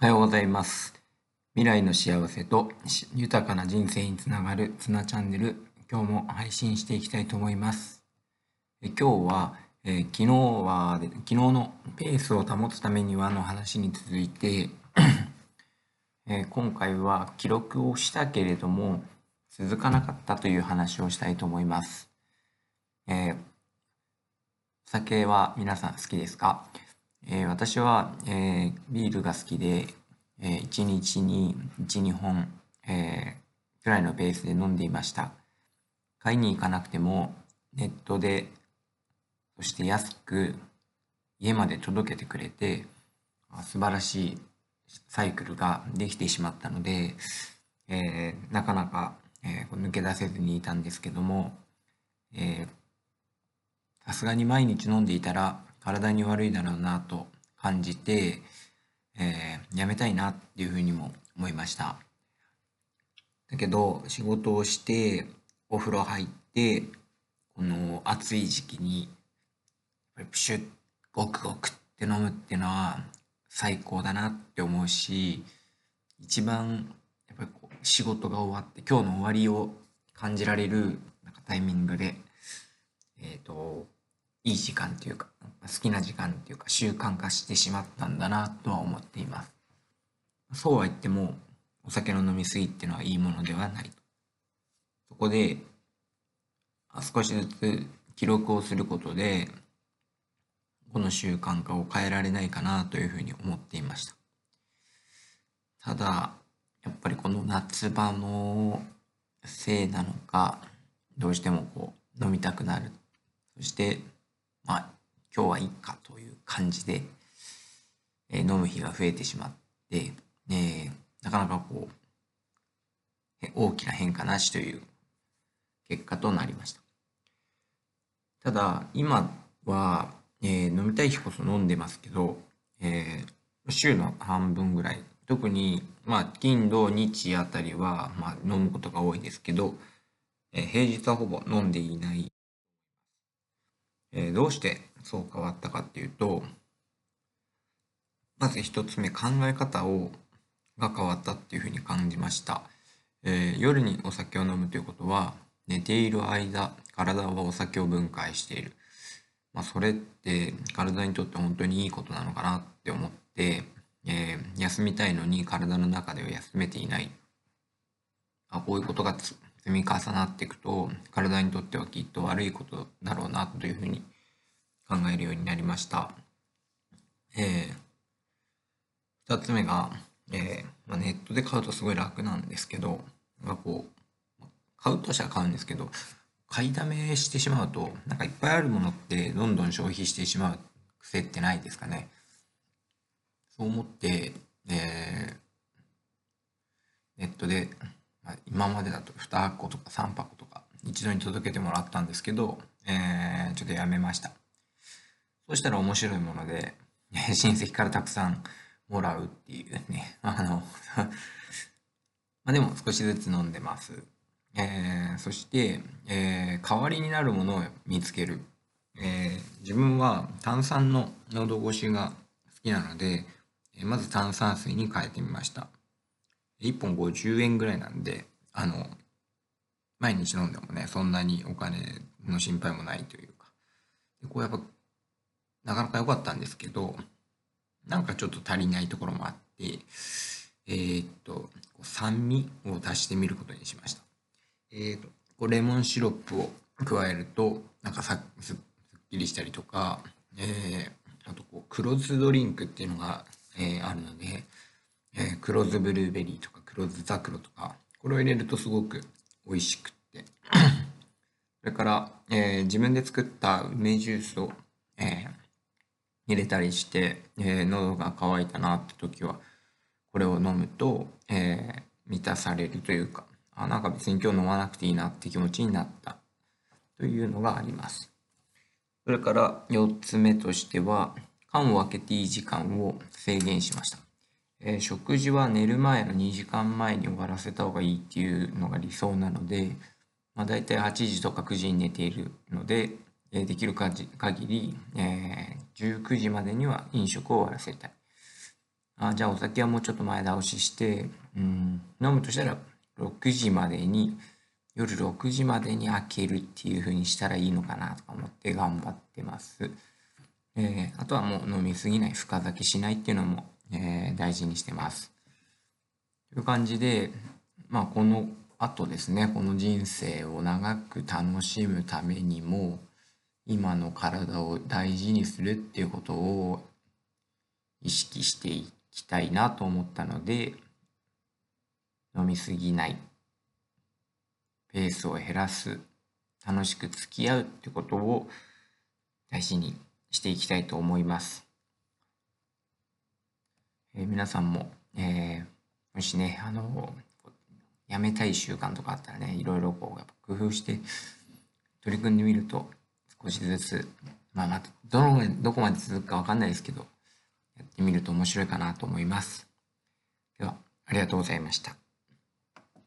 おはようございます。未来の幸せと豊かな人生につながるツナチャンネル、今日も配信していきたいと思います。え今日は、え昨日は、昨日のペースを保つためにはの話に続いて、え今回は記録をしたけれども続かなかったという話をしたいと思います。えーお酒は皆さん好きですか？えー私は、えービールが好きで、え1日に1、2本、えーくらいのペースで飲んでいました。買いに行かなくてもネットで、そして安く家まで届けてくれて、あ素晴らしいサイクルができてしまったので、えーなかなか、えー抜け出せずにいたんですけども、さすがに毎日飲んでいたら体に悪いだろうなと感じて、えーやめたいなっていうふうにも思いました。だけど仕事をしてお風呂入ってこの暑い時期にプシュッゴクゴクって飲むっていうのは最高だなって思うし一番やっぱりこう仕事が終わって今日の終わりを感じられるなんかタイミングでえっ、といい時間っていうか好きな時間っていうか習慣化してしまったんだなとは思っています。そうは言ってもお酒の飲み過ぎっていうのはいいものではないそこで少しずつ記録をすることでこの習慣化を変えられないかなというふうに思っていました。ただやっぱりこの夏場のせいなのかどうしてもこう飲みたくなる。そしてまあ今日はいいかという感じで、えー飲む日が増えてしまって、えーなかなかこう大きな変化なしという結果となりました。ただ今は、えー飲みたい日こそ飲んでますけど、えー週の半分ぐらい。特に、まあ、金土日あたりは、まあ、飲むことが多いですけど、えー平日はほぼ飲んでいない。えーどうしてそう変わったかっていうとまず一つ目考え方をが変わったっていうふうに感じました、えー夜にお酒を飲むということは寝ている間体はお酒を分解している、まあ、それって体にとって本当にいいことなのかなって思って、えー休みたいのに体の中では休めていない。あこういうことが積み重なっていくと体にとってはきっと悪いことだろうなというふうに考えるようになりました。えー、2つ目が、えーまあ、ネットで買うとすごい楽なんですけど、まあ、こう買うとしたら買うんですけど買いだめしてしまうとなんかいっぱいあるものってどんどん消費してしまう癖ってないですかね。そう思って、えーネットでまあ今までだと2箱とか3箱とか一度に届けてもらったんですけど、えーちょっとやめました。そしたら面白いもので、親戚からたくさんもらうっていうね、あの、まあでも少しずつ飲んでます。えーそして、えー代わりになるものを見つける。えー自分は炭酸の喉越しが好きなので、えまず炭酸水に変えてみました。1本50円ぐらいなんで、あの、毎日飲んでもね、そんなにお金の心配もないというか。こうやっぱ、なかなか良かったんですけど、なんかちょっと足りないところもあって、えーっと、酸味を足してみることにしました。えーっと、レモンシロップを加えると、なんかさすっきりしたりとか、えーあとこう黒酢ドリンクっていうのが、えーあるので、えー黒酢ブルーベリーとか黒酢ザクロとかこれを入れるとすごく美味しくって それから、えー自分で作った梅ジュースを、入れたりして、えー喉が渇いたなって時はこれを飲むと、えー満たされるというかあなんか別に今日飲まなくていいなって気持ちになったというのがあります。それから4つ目としては缶を開けていい時間を制限しました。えー食事は寝る前の2時間前に終わらせた方がいいっていうのが理想なので、まあ、大体8時とか9時に寝ているので、えできる限り、えー19時までには飲食を終わらせたい。あじゃあお酒はもうちょっと前倒しして、うん、飲むとしたら6時までに夜6時までに開けるっていう風にしたらいいのかなとか思って頑張ってます。えー、あとはもう飲みすぎない深酒しないっていうのも、えー、大事にしてます。という感じで、まあ、この後ですねこの人生を長く楽しむためにも今の体を大事にするっていうことを意識していきたいなと思ったので飲みすぎないペースを減らす楽しく付き合うってことを大事にしていきたいと思います。えー、皆さんも、えー、もしねあのやめたい習慣とかあったらねいろいろこう工夫して取り組んでみると少しずつまあまたどのどこまで続くかわかんないですけどやってみると面白いかなと思います。ではありがとうございました。